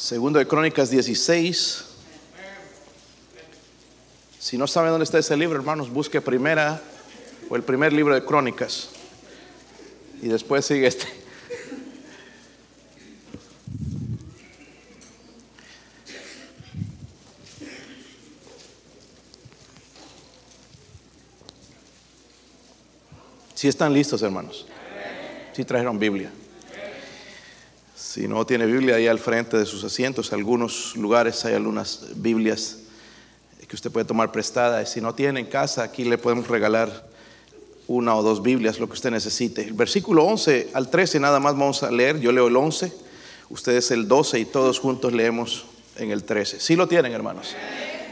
Segundo de Crónicas 16. Si no saben dónde está ese libro, hermanos, busque primera o el primer libro de Crónicas. Y después sigue este. Si están listos, hermanos. Si trajeron Biblia. Si no tiene Biblia, ahí al frente de sus asientos, en algunos lugares hay algunas Biblias que usted puede tomar prestada. Si no tiene en casa, aquí le podemos regalar una o dos Biblias, lo que usted necesite. El versículo 11 al 13 nada más vamos a leer. Yo leo el 11, ustedes el 12 y todos juntos leemos en el 13. Si lo tienen, hermanos.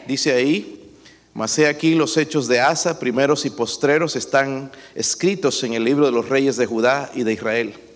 Dice ahí, mas he aquí los hechos de Asa, primeros y postreros, están escritos en el libro de los reyes de Judá y de Israel.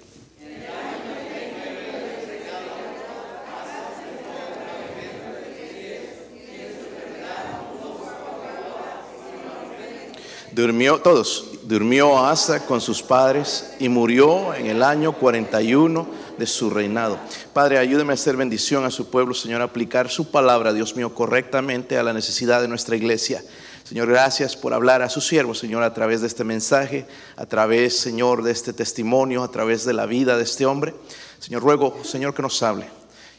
Durmió, todos, durmió Asa con sus padres y murió en el año 41 de su reinado. Padre, ayúdeme a hacer bendición a su pueblo, Señor, a aplicar su palabra, Dios mío, correctamente a la necesidad de nuestra iglesia. Señor, gracias por hablar a su siervo, Señor, a través de este mensaje, a través, Señor, de este testimonio, a través de la vida de este hombre. Señor, ruego, Señor, que nos hable.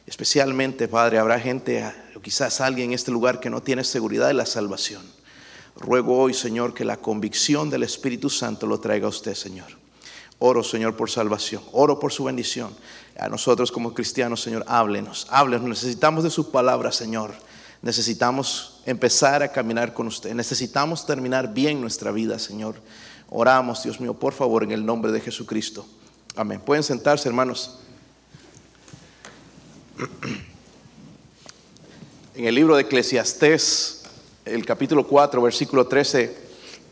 Especialmente, Padre, habrá gente, o quizás alguien en este lugar que no tiene seguridad de la salvación. Ruego hoy, Señor, que la convicción del Espíritu Santo lo traiga a usted, Señor. Oro, Señor, por salvación. Oro por su bendición. A nosotros como cristianos, Señor, háblenos. Háblenos. Necesitamos de su palabra, Señor. Necesitamos empezar a caminar con usted. Necesitamos terminar bien nuestra vida, Señor. Oramos, Dios mío, por favor, en el nombre de Jesucristo. Amén. Pueden sentarse, hermanos. En el libro de Eclesiastés el capítulo 4, versículo 13,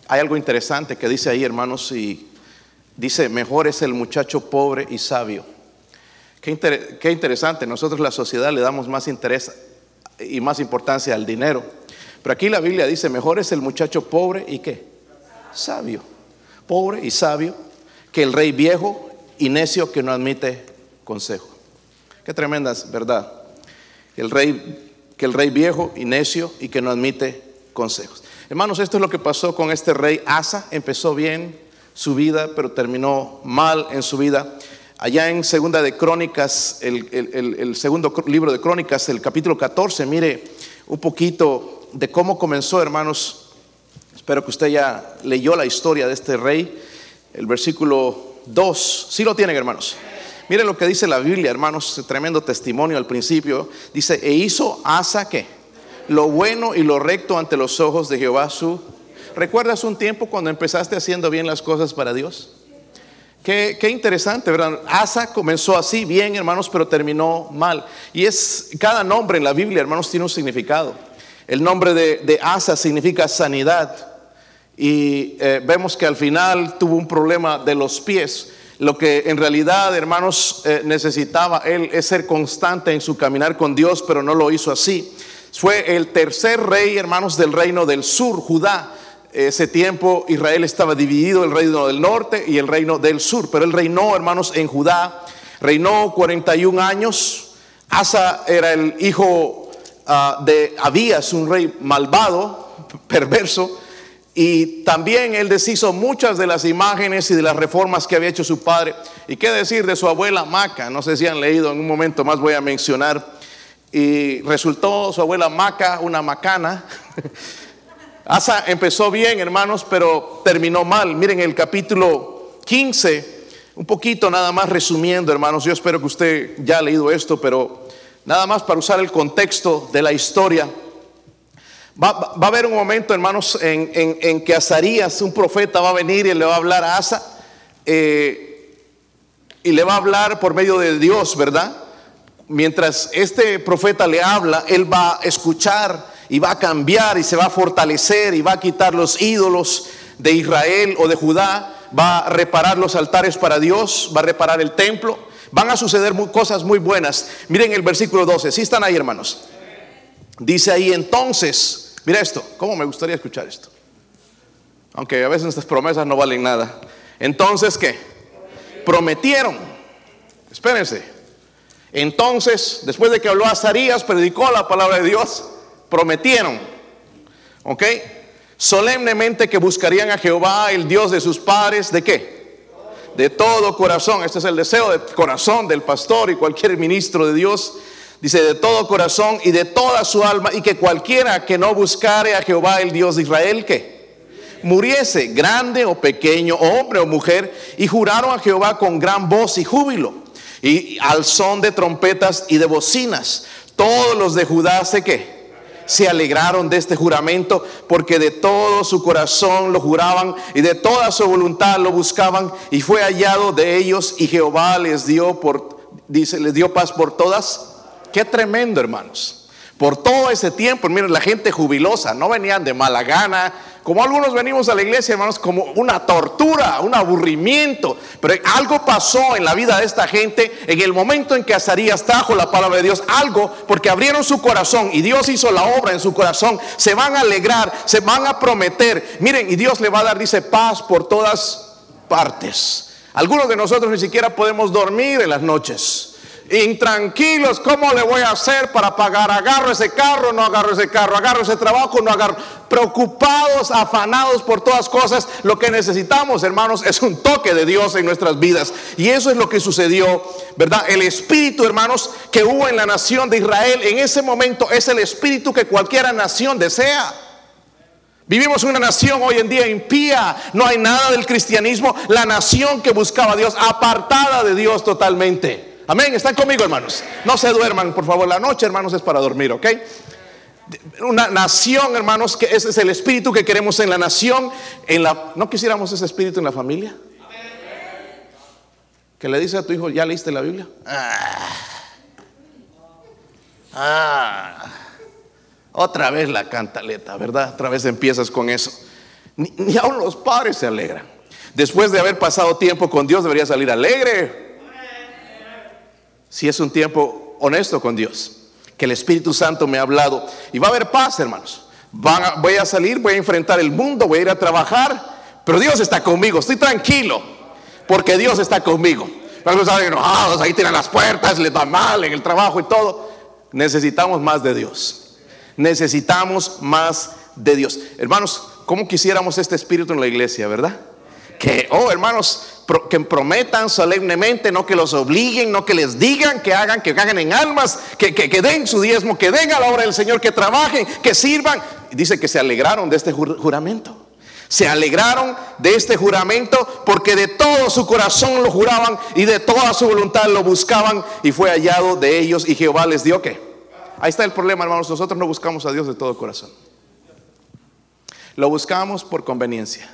hay algo interesante que dice ahí, hermanos, y dice, mejor es el muchacho pobre y sabio. Qué, qué interesante, nosotros la sociedad le damos más interés y más importancia al dinero. Pero aquí la Biblia dice, mejor es el muchacho pobre y qué? Sabio. Pobre y sabio que el rey viejo y necio que no admite consejo. Qué tremendas, ¿verdad? El rey que el rey viejo y necio y que no admite consejos. Hermanos, esto es lo que pasó con este rey Asa. Empezó bien su vida, pero terminó mal en su vida. Allá en Segunda de Crónicas, el, el segundo libro de Crónicas, el capítulo 14, mire un poquito de cómo comenzó, hermanos. Espero que usted ya leyó la historia de este rey. El versículo 2, sí lo tienen, hermanos. Miren lo que dice la Biblia, hermanos, tremendo testimonio al principio. Dice, e hizo Asa que lo bueno y lo recto ante los ojos de Jehová su. ¿Recuerdas un tiempo cuando empezaste haciendo bien las cosas para Dios? Qué, interesante, ¿verdad? Asa comenzó así bien, hermanos, pero terminó mal. Y es cada nombre en la Biblia, hermanos, tiene un significado. El nombre de, Asa significa sanidad. Y eh, vemos que al final tuvo un problema de los pies. Lo que en realidad, hermanos, eh, necesitaba él es ser constante en su caminar con Dios, pero no lo hizo así. Fue el tercer rey, hermanos, del reino del sur, Judá. Ese tiempo Israel estaba dividido, el reino del norte y el reino del sur, pero él reinó, hermanos, en Judá. Reinó 41 años. Asa era el hijo ah, de Abías, un rey malvado, perverso y también él deshizo muchas de las imágenes y de las reformas que había hecho su padre. ¿Y qué decir de su abuela Maca? No sé si han leído, en un momento más voy a mencionar. Y resultó su abuela Maca una macana. Asa empezó bien, hermanos, pero terminó mal. Miren el capítulo 15, un poquito nada más resumiendo, hermanos. Yo espero que usted ya ha leído esto, pero nada más para usar el contexto de la historia. Va, a haber un momento, hermanos, en, que Azarías, un profeta, va a venir y le va a hablar a Asa. Eh, y le va a hablar por medio de Dios, ¿verdad? Mientras este profeta le habla, él va a escuchar y va a cambiar y se va a fortalecer y va a quitar los ídolos de Israel o de Judá, va a reparar los altares para Dios, va a reparar el templo. Van a suceder cosas muy buenas. Miren el versículo 12, si están ahí hermanos. Dice ahí entonces, mira esto, ¿cómo me gustaría escuchar esto? Aunque a veces nuestras promesas no valen nada. Entonces, ¿qué? Prometieron, espérense, Entonces, después de que habló Azarías, predicó la palabra de Dios, prometieron, ¿ok? Solemnemente que buscarían a Jehová, el Dios de sus padres, ¿de qué? De todo corazón. Este es el deseo de corazón del pastor y cualquier ministro de Dios. Dice, de todo corazón y de toda su alma, y que cualquiera que no buscare a Jehová, el Dios de Israel, ¿qué? muriese, grande o pequeño, hombre o mujer, y juraron a Jehová con gran voz y júbilo, y al son de trompetas y de bocinas. Todos los de Judá se que se alegraron de este juramento, porque de todo su corazón lo juraban y de toda su voluntad lo buscaban, y fue hallado de ellos, y Jehová les dio por, dice, les dio paz por todas. Qué tremendo, hermanos. Por todo ese tiempo, miren, la gente jubilosa, no venían de mala gana, como algunos venimos a la iglesia, hermanos, como una tortura, un aburrimiento. Pero algo pasó en la vida de esta gente en el momento en que Azarías trajo la palabra de Dios. Algo, porque abrieron su corazón y Dios hizo la obra en su corazón. Se van a alegrar, se van a prometer. Miren, y Dios le va a dar, dice, paz por todas partes. Algunos de nosotros ni siquiera podemos dormir en las noches intranquilos, ¿cómo le voy a hacer para pagar? Agarro ese carro, no agarro ese carro, agarro ese trabajo, no agarro. Preocupados, afanados por todas cosas. Lo que necesitamos, hermanos, es un toque de Dios en nuestras vidas. Y eso es lo que sucedió, ¿verdad? El espíritu, hermanos, que hubo en la nación de Israel en ese momento es el espíritu que cualquiera nación desea. Vivimos una nación hoy en día impía, no hay nada del cristianismo, la nación que buscaba a Dios, apartada de Dios totalmente. Amén, están conmigo hermanos. No se duerman, por favor, la noche hermanos es para dormir, ¿ok? Una nación, hermanos, que ese es el espíritu que queremos en la nación. En la, ¿No quisiéramos ese espíritu en la familia? Que le dice a tu hijo, ¿ya leíste la Biblia? Ah, ah, otra vez la cantaleta, ¿verdad? Otra vez empiezas con eso. Ni, ni aún los padres se alegran. Después de haber pasado tiempo con Dios, debería salir alegre si es un tiempo honesto con Dios, que el Espíritu Santo me ha hablado. Y va a haber paz, hermanos. voy a salir, voy a enfrentar el mundo, voy a ir a trabajar, pero Dios está conmigo, estoy tranquilo, porque Dios está conmigo. Algunos están enojados, ahí tienen las puertas, les va mal en el trabajo y todo. Necesitamos más de Dios. Necesitamos más de Dios. Hermanos, ¿cómo quisiéramos este espíritu en la iglesia, verdad? Que, oh hermanos, que prometan solemnemente, no que los obliguen, no que les digan que hagan, que hagan en almas, que, que, den su diezmo, que den a la obra del Señor, que trabajen, que sirvan. Dice que se alegraron de este juramento. Se alegraron de este juramento porque de todo su corazón lo juraban y de toda su voluntad lo buscaban y fue hallado de ellos y Jehová les dio que. Ahí está el problema, hermanos. Nosotros no buscamos a Dios de todo corazón. Lo buscamos por conveniencia.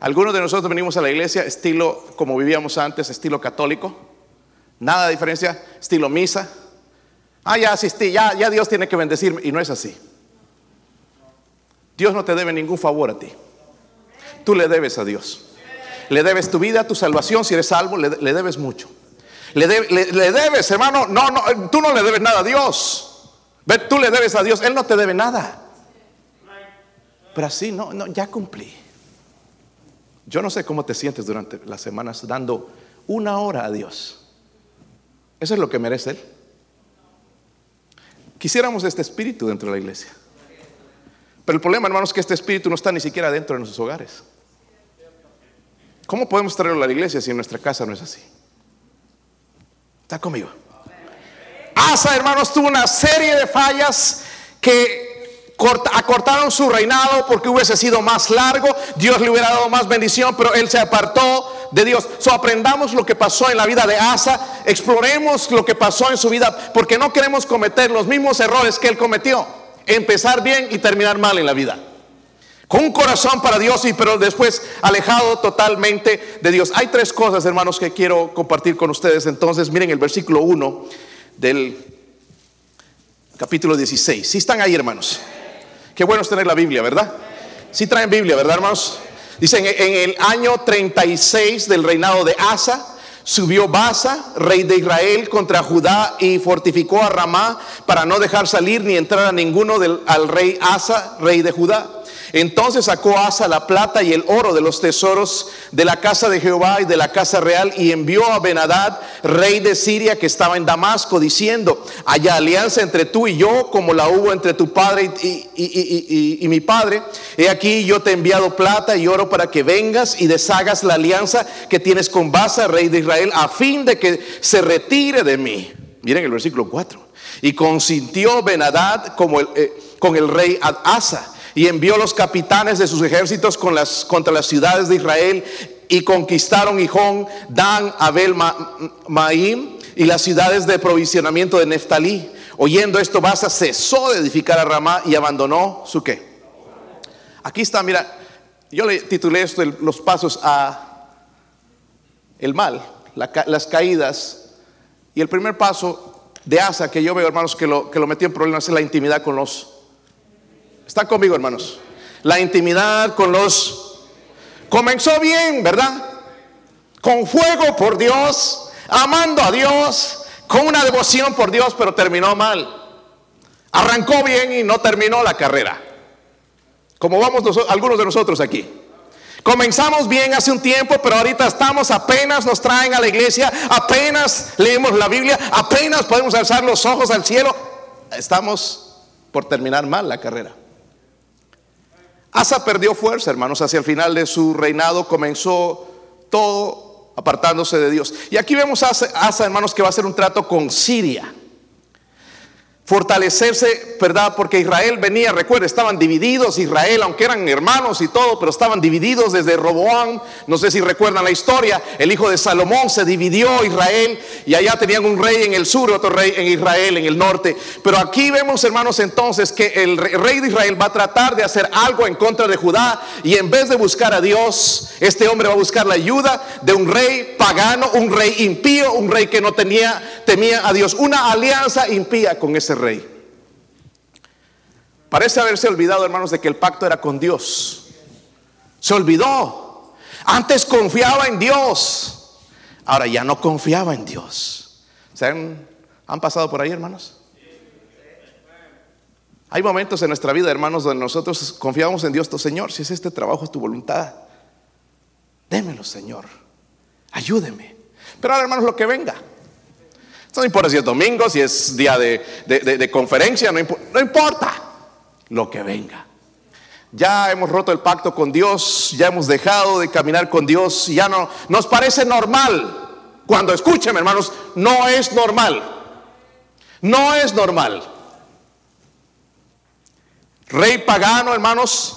Algunos de nosotros venimos a la iglesia estilo como vivíamos antes, estilo católico. Nada de diferencia, estilo misa. Ah, ya asistí, ya, ya Dios tiene que bendecirme. Y no es así. Dios no te debe ningún favor a ti. Tú le debes a Dios. Le debes tu vida, tu salvación, si eres salvo, le, debes mucho. Le, le, debes, hermano, no, no, tú no le debes nada a Dios. Tú le debes a Dios, Él no te debe nada. Pero así, no, no, ya cumplí. Yo no sé cómo te sientes durante las semanas dando una hora a Dios. Eso es lo que merece Él. Quisiéramos este espíritu dentro de la iglesia. Pero el problema, hermanos, es que este espíritu no está ni siquiera dentro de nuestros hogares. ¿Cómo podemos traerlo a la iglesia si en nuestra casa no es así? ¿Está conmigo? Asa, hermanos, tuvo una serie de fallas que acortaron su reinado porque hubiese sido más largo, Dios le hubiera dado más bendición, pero él se apartó de Dios. So aprendamos lo que pasó en la vida de Asa, exploremos lo que pasó en su vida, porque no queremos cometer los mismos errores que él cometió, empezar bien y terminar mal en la vida. Con un corazón para Dios y pero después alejado totalmente de Dios. Hay tres cosas, hermanos, que quiero compartir con ustedes. Entonces, miren el versículo 1 del capítulo 16. Si están ahí, hermanos. Qué bueno es tener la Biblia, ¿verdad? Si traen Biblia, ¿verdad, hermanos? Dicen, en el año 36 del reinado de Asa, subió Basa, rey de Israel, contra Judá y fortificó a Ramá para no dejar salir ni entrar a ninguno del, al rey Asa, rey de Judá. Entonces sacó Asa la plata y el oro de los tesoros de la casa de Jehová y de la casa real y envió a Benadad, rey de Siria, que estaba en Damasco, diciendo, haya alianza entre tú y yo, como la hubo entre tu padre y, mi padre. He aquí yo te he enviado plata y oro para que vengas y deshagas la alianza que tienes con Basa, rey de Israel, a fin de que se retire de mí. Miren el versículo 4. Y consintió Benadad como eh, con el rey Asa y envió los capitanes de sus ejércitos contra las ciudades de Israel y conquistaron Hijón, Dan, Abel, Maim y las ciudades de provisionamiento de Neftalí. Oyendo esto, Basa cesó de edificar a Ramá y abandonó su qué. Aquí está, mira, yo le titulé esto los pasos a el mal, las caídas. Y el primer paso de Asa que yo veo, hermanos, que lo, que lo metió en problemas es la intimidad con los ¿Están conmigo, hermanos? La intimidad con los... Comenzó bien, ¿verdad? Con fuego por Dios, amando a Dios, con una devoción por Dios, pero terminó mal. Arrancó bien y no terminó la carrera. Como vamos algunos de nosotros aquí. Comenzamos bien hace un tiempo, pero ahorita estamos apenas nos traen a la iglesia, apenas leemos la Biblia, apenas podemos alzar los ojos al cielo. Estamos por terminar mal la carrera. Asa perdió fuerza, hermanos, hacia el final de su reinado comenzó todo apartándose de Dios. Y aquí vemos a Asa, hermanos, que va a hacer un trato con Siria fortalecerse, ¿verdad? Porque Israel venía, recuerda, estaban divididos, Israel, aunque eran hermanos y todo, pero estaban divididos desde Roboán, no sé si recuerdan la historia, el hijo de Salomón se dividió Israel y allá tenían un rey en el sur, otro rey en Israel, en el norte. Pero aquí vemos, hermanos, entonces que el rey de Israel va a tratar de hacer algo en contra de Judá y en vez de buscar a Dios, este hombre va a buscar la ayuda de un rey pagano, un rey impío, un rey que no tenía, temía a Dios, una alianza impía con ese rey. Parece haberse olvidado, hermanos, de que el pacto era con Dios. Se olvidó. Antes confiaba en Dios. Ahora ya no confiaba en Dios. ¿Se han, pasado por ahí, hermanos? Hay momentos en nuestra vida, hermanos, donde nosotros confiamos en Dios, tu Señor, si es este trabajo, tu voluntad, démelo, Señor, ayúdeme. Pero ahora, hermanos, lo que venga, no importa si es domingo, si es día de, conferencia, no, importa lo que venga. Ya hemos roto el pacto con Dios, ya hemos dejado de caminar con Dios, ya no nos parece normal. Cuando escuchen, hermanos, no es normal. No es normal. Rey pagano, hermanos,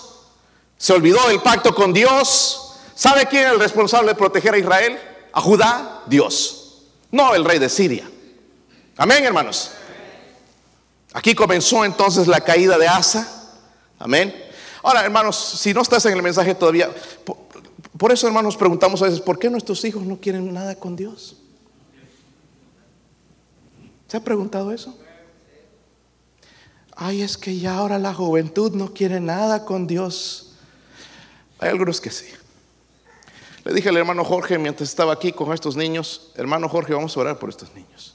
se olvidó del pacto con Dios. ¿Sabe quién es el responsable de proteger a Israel? A Judá, Dios. No el rey de Siria. Amén, hermanos. Aquí comenzó entonces la caída de Asa. Amén. Ahora, hermanos, si no estás en el mensaje todavía, por, eso, hermanos, preguntamos a veces, ¿por qué nuestros hijos no quieren nada con Dios? ¿Se ha preguntado eso? Ay, es que ya ahora la juventud no quiere nada con Dios. Hay algunos que sí. Le dije al hermano Jorge mientras estaba aquí con estos niños, hermano Jorge, vamos a orar por estos niños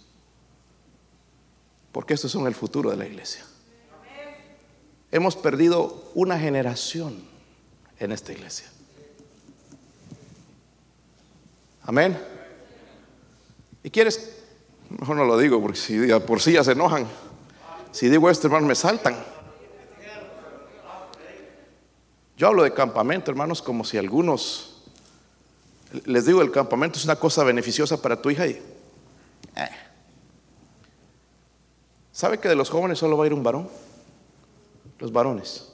porque estos son el futuro de la iglesia. Hemos perdido una generación en esta iglesia. Amén. ¿Y quieres? Mejor no lo digo porque si por sí ya se enojan. Si digo esto, hermanos, me saltan. Yo hablo de campamento, hermanos, como si algunos les digo, el campamento es una cosa beneficiosa para tu hija y eh, ¿Sabe que de los jóvenes solo va a ir un varón? Los varones.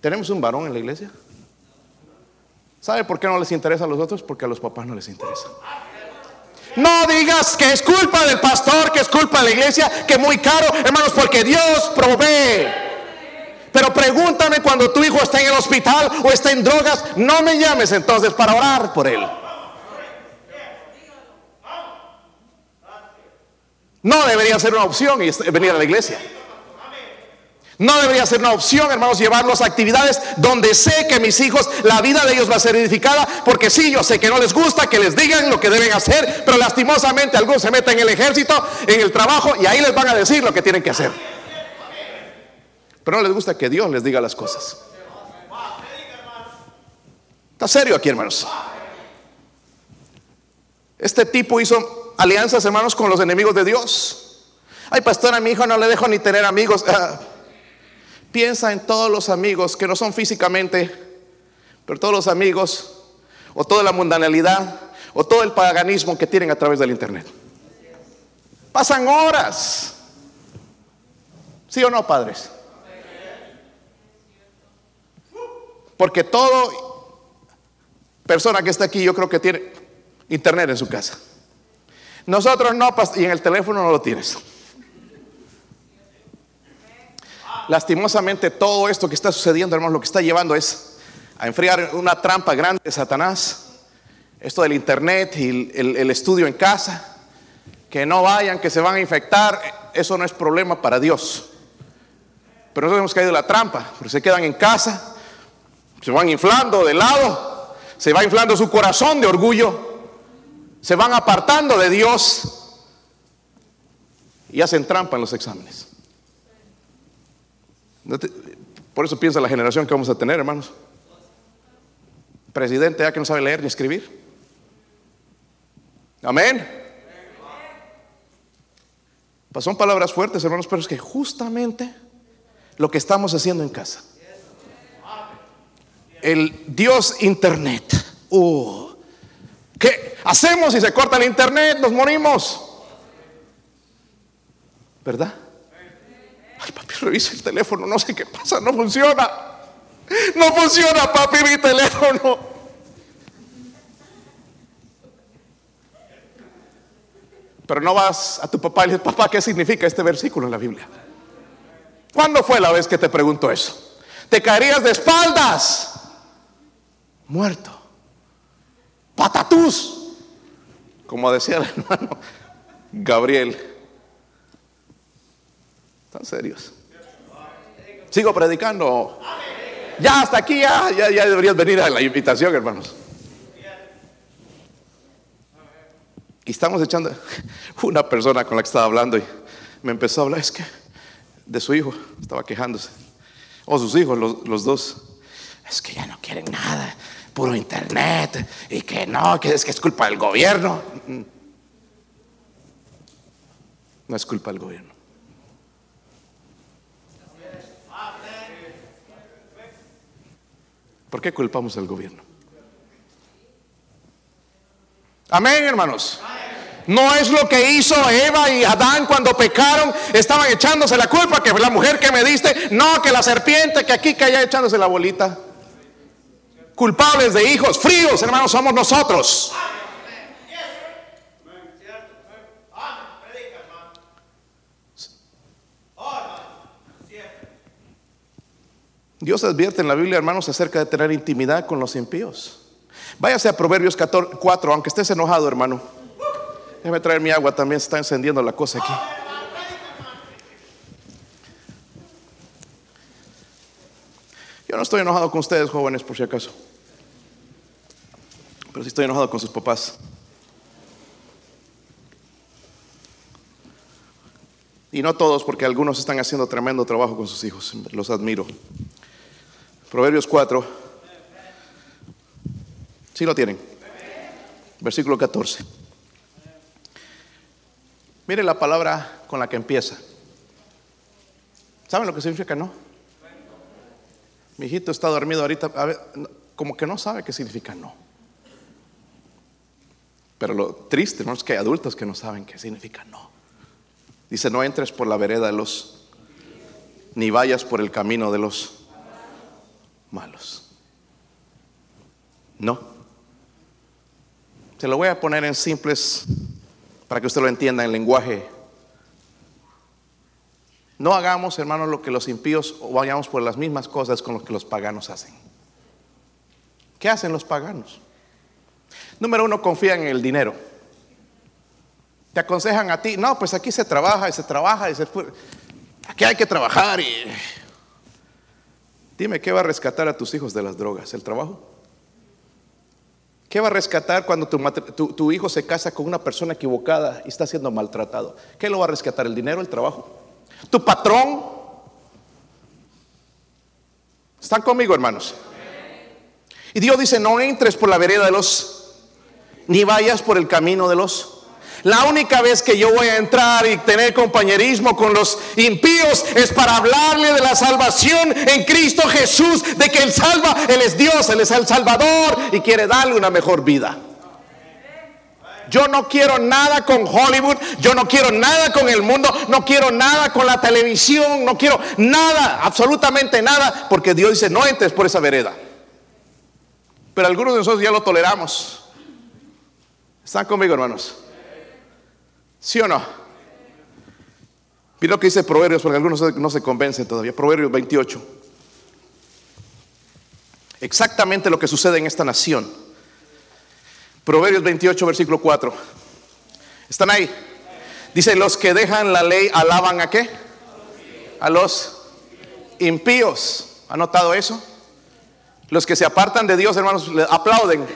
¿Tenemos un varón en la iglesia? ¿Sabe por qué no les interesa a los otros? Porque a los papás no les interesa. No digas que es culpa del pastor, que es culpa de la iglesia, que muy caro, hermanos, porque Dios provee. Pero pregúntame cuando tu hijo está en el hospital o está en drogas, no me llames entonces para orar por él. No debería ser una opción venir a la iglesia. No debería ser una opción, hermanos, llevarlos a actividades donde sé que mis hijos, la vida de ellos va a ser edificada, porque sí, yo sé que no les gusta que les digan lo que deben hacer, pero lastimosamente algunos se meten en el ejército, en el trabajo, y ahí les van a decir lo que tienen que hacer. Pero no les gusta que Dios les diga las cosas. Está serio aquí, hermanos. Este tipo hizo alianzas, hermanos, con los enemigos de Dios. Ay, pastor, a mi hijo no le dejo ni tener amigos. Ah, piensa en todos los amigos que no son físicamente, pero todos los amigos, o toda la mundanalidad, o todo el paganismo que tienen a través del Internet. Pasan horas. ¿Sí o no, padres? Porque todo persona que está aquí yo creo que tiene internet en su casa. Nosotros no, y en el teléfono no lo tienes. Lastimosamente todo esto que está sucediendo, hermanos, lo que está llevando es a enfriar una trampa grande de Satanás. Esto del internet y el, estudio en casa. Que no vayan, que se van a infectar. Eso no es problema para Dios. Pero nosotros hemos caído en la trampa, porque se quedan en casa, se van inflando de lado, se va inflando su corazón de orgullo, se van apartando de Dios y hacen trampa en los exámenes. Por eso piensa la generación que vamos a tener, hermanos. Presidente ya que no sabe leer ni escribir. Amén. Pues son palabras fuertes, hermanos, pero es que justamente lo que estamos haciendo en casa. El Dios Internet. Uh, ¿Qué hacemos si se corta el Internet? Nos morimos. ¿Verdad? Ay, papi, revisa el teléfono, no sé qué pasa, no funciona. No funciona, papi, mi teléfono. Pero no vas a tu papá y le dices, papá, ¿qué significa este versículo en la Biblia? ¿Cuándo fue la vez que te preguntó eso? Te caerías de espaldas, muerto, patatús, como decía el hermano Gabriel. ¿Están serios? Sigo predicando. Ya hasta aquí, ya, ya, deberías venir a la invitación, hermanos. Y estamos echando una persona con la que estaba hablando y me empezó a hablar, es que de su hijo, estaba quejándose. O sus hijos, los, dos. Es que ya no quieren nada, puro internet, y que no, que es que es culpa del gobierno. No es culpa del gobierno. ¿Por qué culpamos al gobierno? Amén, hermanos. No es lo que hizo Eva y Adán cuando pecaron. Estaban echándose la culpa que la mujer que me diste. No, que la serpiente que aquí que allá echándose la bolita. Culpables de hijos fríos, hermanos, somos nosotros. Dios advierte en la Biblia, hermanos, acerca de tener intimidad con los impíos. Váyase a Proverbios 4, aunque estés enojado, hermano. Déjame traer mi agua, también se está encendiendo la cosa aquí. Yo no estoy enojado con ustedes, jóvenes, por si acaso. Pero sí estoy enojado con sus papás. Y no todos, porque algunos están haciendo tremendo trabajo con sus hijos. Los admiro. Proverbios 4. ¿Sí lo tienen? Versículo 14. Mire la palabra con la que empieza. ¿Saben lo que significa no? Mi hijito está dormido ahorita, como que no sabe qué significa no. Pero lo triste ¿no? es que hay adultos que no saben qué significa no. Dice, no entres por la vereda de los, ni vayas por el camino de los malos. No. Se lo voy a poner en simples para que usted lo entienda en lenguaje. No hagamos, hermanos, lo que los impíos o vayamos por las mismas cosas con lo que los paganos hacen. ¿Qué hacen los paganos? Número uno, confían en el dinero. Te aconsejan a ti, no, pues aquí se trabaja y se trabaja y se... Aquí hay que trabajar y... Dime, ¿qué va a rescatar a tus hijos de las drogas? ¿El trabajo? ¿Qué va a rescatar cuando tu, hijo se casa con una persona equivocada y está siendo maltratado? ¿Qué lo va a rescatar? ¿El dinero, el trabajo? ¿Tu patrón? ¿Están conmigo, hermanos? Y Dios dice, no entres por la vereda de los, ni vayas por el camino de los la única vez que yo voy a entrar y tener compañerismo con los impíos es para hablarle de la salvación en Cristo Jesús, de que Él salva, Él es Dios, Él es el Salvador y quiere darle una mejor vida. Yo no quiero nada con Hollywood, yo no quiero nada con el mundo, no quiero nada con la televisión, no quiero nada, absolutamente nada, porque Dios dice, no entres por esa vereda. Pero algunos de nosotros ya lo toleramos. ¿Están conmigo, hermanos? ¿Sí o no? Mira lo que dice Proverbios, porque algunos no se convencen todavía. Proverbios 28. Exactamente lo que sucede en esta nación. Proverbios 28, versículo 4. ¿Están ahí? Dice, los que dejan la ley alaban a qué? A los impíos. ¿Ha notado eso? Los que se apartan de Dios, hermanos, le aplauden.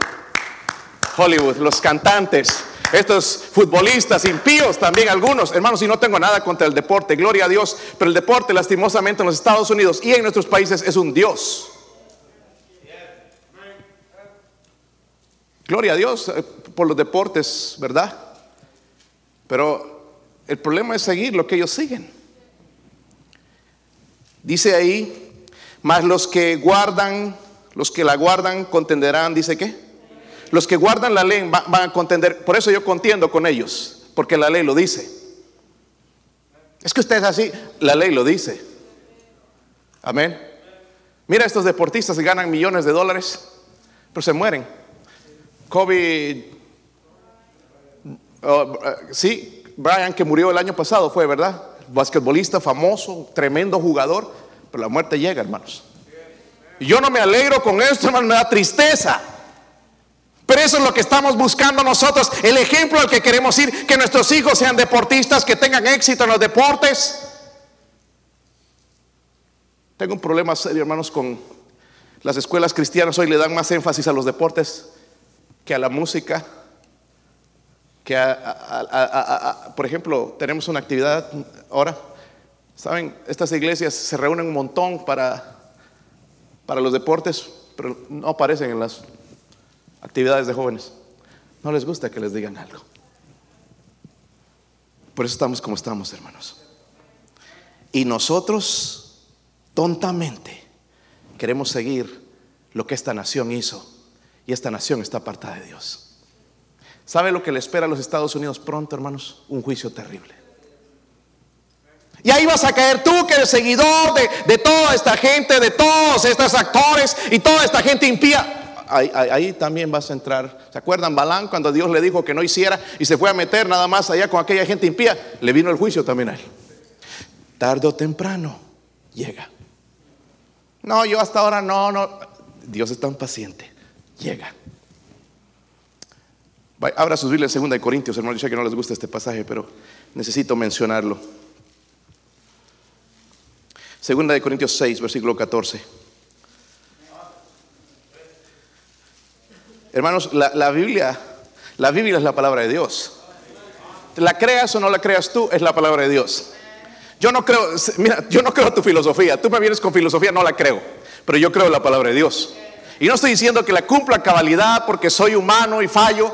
Hollywood, los cantantes, estos futbolistas impíos también algunos, hermanos, y no tengo nada contra el deporte, gloria a Dios, pero el deporte lastimosamente en los Estados Unidos y en nuestros países es un Dios. Gloria a Dios eh, por los deportes, ¿verdad? Pero el problema es seguir lo que ellos siguen. Dice ahí, más los que guardan, los que la guardan contenderán, dice qué? Los que guardan la ley van, a contender. Por eso yo contiendo con ellos, porque la ley lo dice. Es que usted es así, la ley lo dice. Amén. Mira estos deportistas ganan millones de dólares, pero se mueren. Kobe, oh, eh, sí, Brian que murió el año pasado fue, ¿verdad? Basquetbolista famoso, tremendo jugador, pero la muerte llega, hermanos. Yo no me alegro con esto, hermano, me da tristeza. Pero eso es lo que estamos buscando nosotros, el ejemplo al que queremos ir, que nuestros hijos sean deportistas, que tengan éxito en los deportes. Tengo un problema hermanos, con las escuelas cristianas hoy le dan más énfasis a los deportes que a la música, que a, por ejemplo, tenemos una actividad ahora, saben, estas iglesias se reúnen un montón para, para los deportes, pero no aparecen en las actividades de jóvenes. No les gusta que les digan algo. Por eso estamos como estamos, hermanos. Y nosotros, tontamente, queremos seguir lo que esta nación hizo. Y esta nación está apartada de Dios. ¿Sabe lo que le espera a los Estados Unidos pronto, hermanos? Un juicio terrible. Y ahí vas a caer tú que eres seguidor de, de toda esta gente, de todos estos actores y toda esta gente impía ahí, también vas a entrar. ¿Se acuerdan Balán cuando Dios le dijo que no hiciera y se fue a meter nada más allá con aquella gente impía? Le vino el juicio también a él. Tarde o temprano llega. No, yo hasta ahora no, no. Dios es tan paciente. Llega. Abra sus Biblias en 2 Corintios, hermano. Yo que no les gusta este pasaje, pero necesito mencionarlo. Segunda de Corintios 6, versículo 14. Hermanos, la, Biblia, la Biblia es la palabra de Dios. La creas o no la creas tú, es la palabra de Dios. Yo no creo, mira, yo no creo tu filosofía. Tú me vienes con filosofía, no la creo. Pero yo creo la palabra de Dios. Y no estoy diciendo que la cumpla cabalidad porque soy humano y fallo.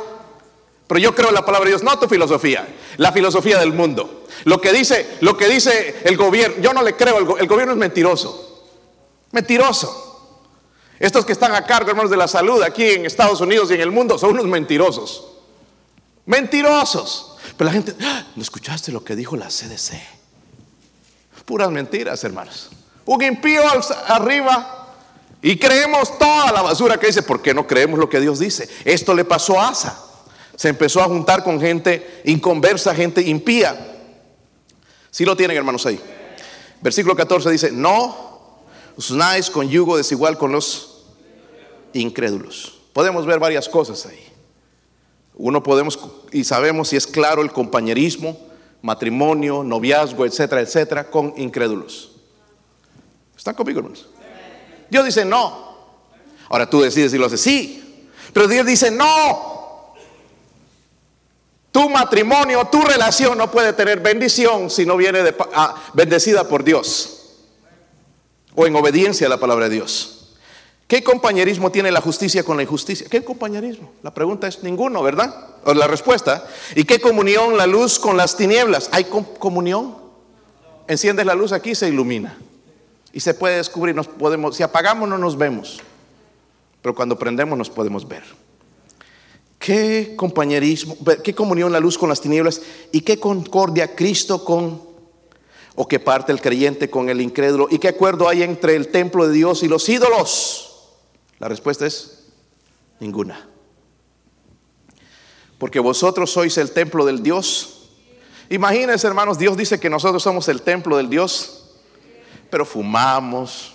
Pero yo creo la palabra de Dios, no tu filosofía, la filosofía del mundo. Lo que dice, lo que dice el gobierno, yo no le creo, el, el gobierno es mentiroso. Mentiroso. Estos que están a cargo, hermanos, de la salud aquí en Estados Unidos y en el mundo son unos mentirosos. Mentirosos. Pero la gente, ah, ¿no escuchaste lo que dijo la CDC? Puras mentiras, hermanos. Un impío arriba y creemos toda la basura que dice. ¿Por qué no creemos lo que Dios dice? Esto le pasó a Asa. Se empezó a juntar con gente inconversa, gente impía. Si lo tienen, hermanos, ahí. Versículo 14 dice, no unáis con yugo desigual con los incrédulos. Podemos ver varias cosas ahí. Uno podemos y sabemos si es claro el compañerismo, matrimonio, noviazgo, etcétera, etcétera, con incrédulos. ¿Están conmigo, hermanos? Dios dice no. Ahora tú decides si lo haces sí. Pero Dios dice no. Tu matrimonio, tu relación no puede tener bendición si no viene ah, bendecida por Dios. o en obediencia a la palabra de Dios. ¿Qué compañerismo tiene la justicia con la injusticia? ¿Qué compañerismo? La pregunta es ninguno, ¿verdad? O la respuesta. ¿Y qué comunión la luz con las tinieblas? ¿Hay comunión? Enciendes la luz aquí se ilumina. Y se puede descubrir, nos podemos, si apagamos no nos vemos, pero cuando prendemos nos podemos ver. ¿Qué compañerismo, qué comunión la luz con las tinieblas y qué concordia Cristo con o qué parte el creyente con el incrédulo y qué acuerdo hay entre el templo de Dios y los ídolos? La respuesta es ninguna. Porque vosotros sois el templo del Dios. Imagínense, hermanos, Dios dice que nosotros somos el templo del Dios, pero fumamos,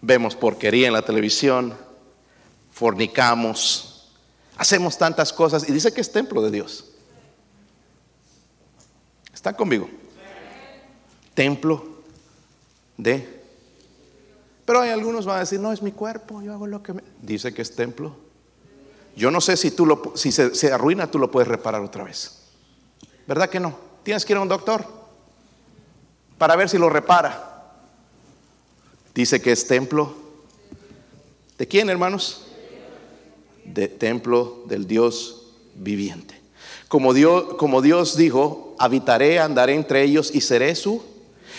vemos porquería en la televisión, fornicamos, hacemos tantas cosas y dice que es templo de Dios. ¿Están conmigo? templo de... Pero hay algunos van a decir, no, es mi cuerpo, yo hago lo que me... Dice que es templo. Yo no sé si tú lo, si se, se arruina, tú lo puedes reparar otra vez. ¿Verdad que no? Tienes que ir a un doctor para ver si lo repara. Dice que es templo. ¿De quién, hermanos? De templo del Dios viviente. Como Dios, como Dios dijo, habitaré, andaré entre ellos y seré su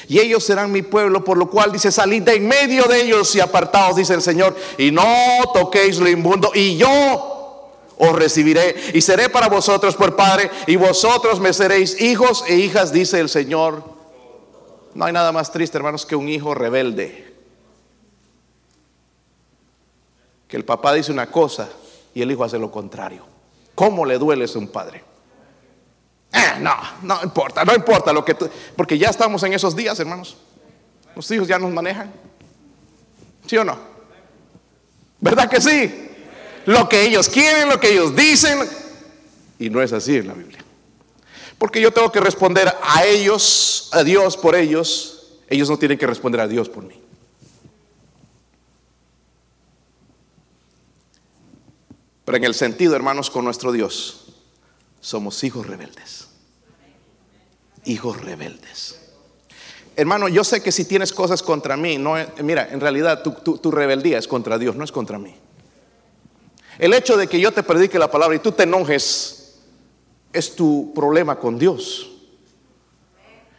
y ellos serán mi pueblo, por lo cual dice, salid de en medio de ellos y apartaos, dice el Señor, y no toquéis lo inmundo, y yo os recibiré y seré para vosotros por Padre, y vosotros me seréis hijos e hijas, dice el Señor. No hay nada más triste, hermanos, que un hijo rebelde. Que el papá dice una cosa y el hijo hace lo contrario. ¿Cómo le duele a un padre? Eh, no, no importa, no importa lo que tú, porque ya estamos en esos días, hermanos. Los hijos ya nos manejan. ¿Sí o no? ¿Verdad que sí? Lo que ellos quieren, lo que ellos dicen. Y no es así en la Biblia. Porque yo tengo que responder a ellos, a Dios por ellos. Ellos no tienen que responder a Dios por mí. Pero en el sentido, hermanos, con nuestro Dios somos hijos rebeldes. Hijos rebeldes. Hermano, yo sé que si tienes cosas contra mí, no, mira, en realidad tu, rebeldía es contra Dios, no es contra mí. El hecho de que yo te predique la palabra y tú te enojes es tu problema con Dios.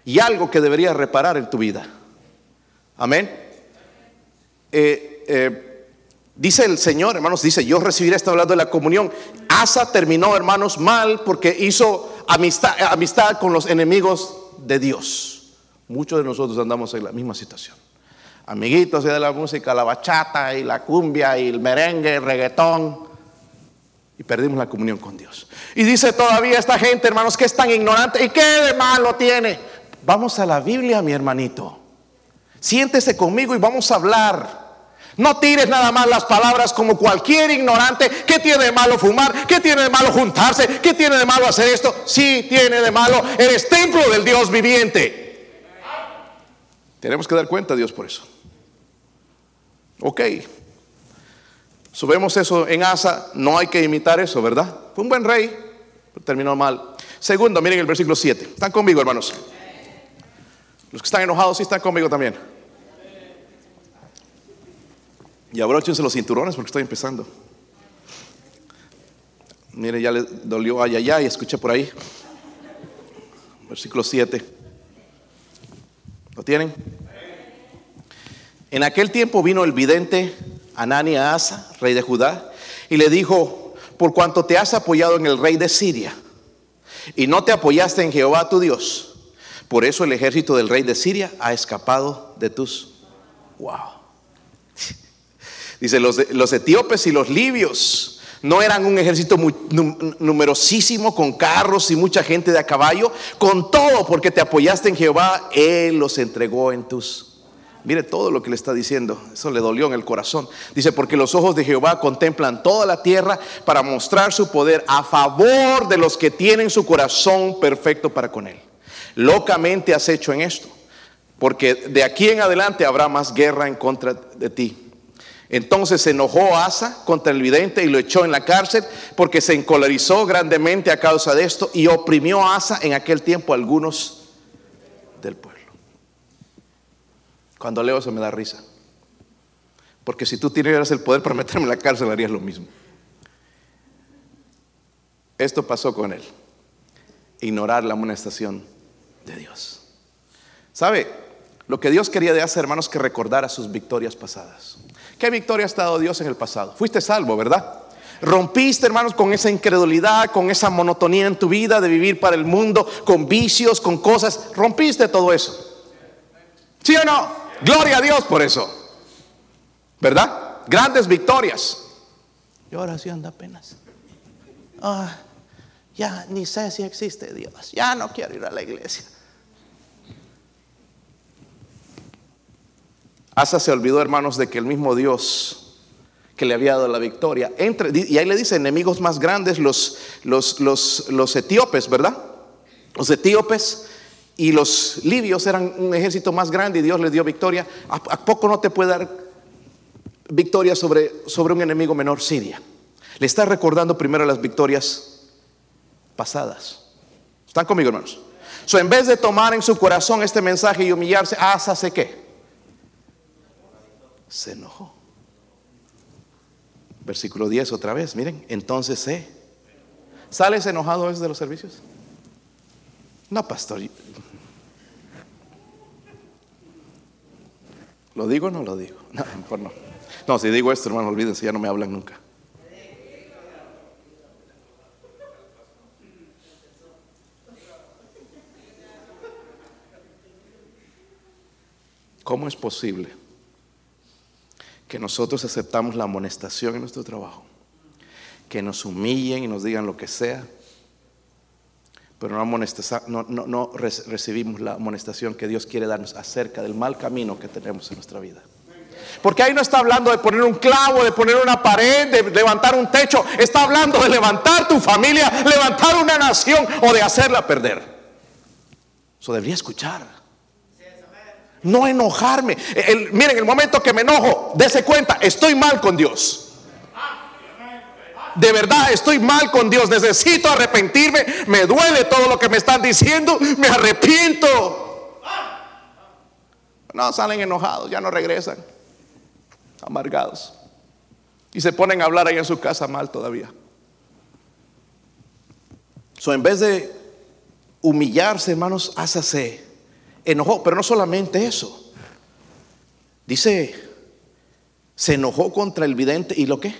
Y algo que deberías reparar en tu vida. Amén. Eh, eh, Dice el Señor, hermanos, dice, yo recibiré, está hablando de la comunión. Asa terminó, hermanos, mal porque hizo amistad, amistad con los enemigos de Dios. Muchos de nosotros andamos en la misma situación. Amiguitos de la música, la bachata y la cumbia y el merengue, el reggaetón. Y perdimos la comunión con Dios. Y dice todavía esta gente, hermanos, que es tan ignorante. ¿Y qué de malo tiene? Vamos a la Biblia, mi hermanito. Siéntese conmigo y vamos a hablar. No tires nada más las palabras como cualquier ignorante. ¿Qué tiene de malo fumar? ¿Qué tiene de malo juntarse? ¿Qué tiene de malo hacer esto? Sí tiene de malo. Eres templo del Dios viviente. Tenemos que dar cuenta a Dios por eso. Ok. Subemos eso en Asa. No hay que imitar eso, ¿verdad? Fue un buen rey, pero terminó mal. Segundo, miren el versículo 7. ¿Están conmigo, hermanos? Los que están enojados sí están conmigo también. Y abróchense los cinturones porque estoy empezando. Mire, ya le dolió ay, ay, y escuché por ahí. Versículo 7. ¿Lo tienen? En aquel tiempo vino el vidente Anani a Asa, rey de Judá, y le dijo, por cuanto te has apoyado en el rey de Siria y no te apoyaste en Jehová tu Dios, por eso el ejército del rey de Siria ha escapado de tus... ¡Wow! Dice, los, etíopes y los libios no eran un ejército numerosísimo con carros y mucha gente de a caballo, con todo porque te apoyaste en Jehová, Él los entregó en tus... Mire todo lo que le está diciendo, eso le dolió en el corazón. Dice, porque los ojos de Jehová contemplan toda la tierra para mostrar su poder a favor de los que tienen su corazón perfecto para con Él. Locamente has hecho en esto, porque de aquí en adelante habrá más guerra en contra de ti. Entonces se enojó Asa contra el vidente y lo echó en la cárcel porque se encolerizó grandemente a causa de esto y oprimió a Asa en aquel tiempo a algunos del pueblo. Cuando leo eso me da risa. Porque si tú tuvieras el poder para meterme en la cárcel, harías lo mismo. Esto pasó con él. Ignorar la amonestación de Dios. ¿Sabe? Lo que Dios quería de hacer, hermanos, que recordara sus victorias pasadas. ¿Qué victoria ha estado Dios en el pasado? Fuiste salvo, ¿verdad? Rompiste, hermanos, con esa incredulidad, con esa monotonía en tu vida de vivir para el mundo, con vicios, con cosas. Rompiste todo eso. ¿Sí o no? Gloria a Dios por eso. ¿Verdad? Grandes victorias. Y ahora sí anda apenas. Ah, ya ni sé si existe Dios. Ya no quiero ir a la iglesia. Asa se olvidó, hermanos, de que el mismo Dios que le había dado la victoria, y ahí le dice enemigos más grandes, los, los, los, los etíopes, ¿verdad? Los etíopes y los libios eran un ejército más grande y Dios les dio victoria. ¿A, poco no te puede dar victoria sobre, sobre un enemigo menor, Siria? Le está recordando primero las victorias pasadas. ¿Están conmigo, hermanos? So, en vez de tomar en su corazón este mensaje y humillarse, ¿hace qué? Se enojó. Versículo 10 otra vez, miren, entonces se. ¿Sales enojado a veces de los servicios? No, pastor. ¿Lo digo o no lo digo? No, no. No, si digo esto, hermano, olvídense, ya no me hablan nunca. ¿Cómo es posible que nosotros aceptamos la amonestación en nuestro trabajo? Que nos humillen y nos digan lo que sea, pero no, no, no, recibimos la amonestación que Dios quiere darnos acerca del mal camino que tenemos en nuestra vida. Porque ahí no está hablando de poner un clavo, de poner una pared, de levantar un techo. Está hablando de levantar tu familia, levantar una nación o de hacerla perder. Eso debería escuchar no enojarme. miren, el momento que me enojo, dése cuenta, estoy mal con Dios. De verdad estoy mal con Dios, necesito arrepentirme, me duele todo lo que me están diciendo, me arrepiento. No, salen enojados, ya no regresan, amargados. Y se ponen a hablar ahí en su casa mal todavía. So, en vez de humillarse, hermanos, házase enojó, pero no solamente eso. Dice, se enojó contra el vidente y lo que?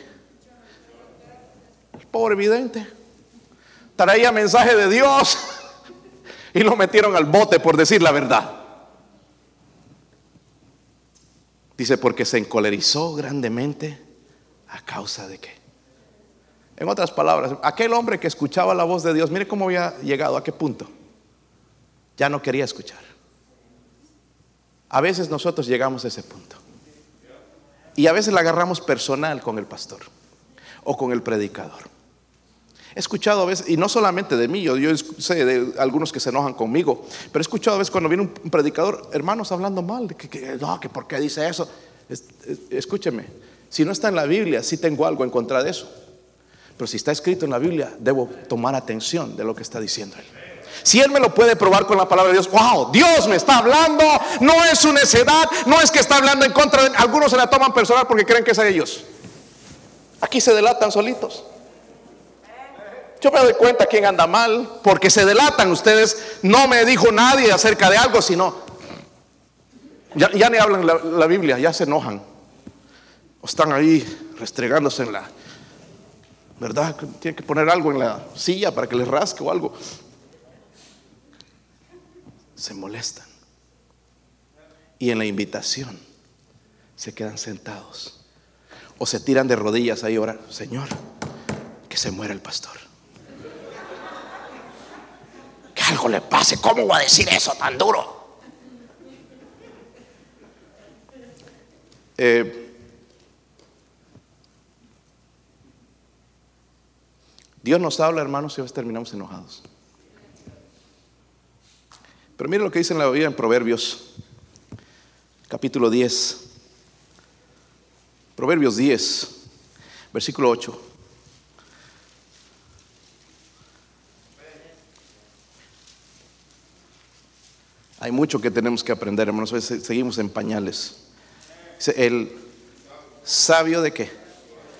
El pobre vidente. Traía mensaje de Dios y lo metieron al bote por decir la verdad. Dice, porque se encolerizó grandemente a causa de qué. En otras palabras, aquel hombre que escuchaba la voz de Dios, mire cómo había llegado, a qué punto. Ya no quería escuchar. A veces nosotros llegamos a ese punto. Y a veces la agarramos personal con el pastor o con el predicador. He escuchado a veces, y no solamente de mí, yo, sé de algunos que se enojan conmigo, pero he escuchado a veces cuando viene un predicador, hermanos hablando mal, que, que no, que por qué dice eso. escúcheme, si no está en la Biblia, sí tengo algo en contra de eso. Pero si está escrito en la Biblia, debo tomar atención de lo que está diciendo él. Si Él me lo puede probar con la palabra de Dios, wow, Dios me está hablando, no es su necedad, no es que está hablando en contra de... Algunos se la toman personal porque creen que es a ellos. Aquí se delatan solitos. Yo me doy cuenta quién anda mal, porque se delatan ustedes. No me dijo nadie acerca de algo, sino... Ya, ya ni hablan la, la Biblia, ya se enojan. O están ahí restregándose en la... ¿Verdad? Tienen que poner algo en la silla para que les rasque o algo se molestan. Y en la invitación se quedan sentados. O se tiran de rodillas ahí orar, Señor, que se muera el pastor. Que algo le pase. ¿Cómo va a decir eso tan duro? Eh, Dios nos habla, hermanos, y a veces terminamos enojados. Pero mire lo que dice en la Biblia en Proverbios, capítulo 10. Proverbios 10, versículo 8. Hay mucho que tenemos que aprender, hermanos. Seguimos en pañales. El sabio de qué?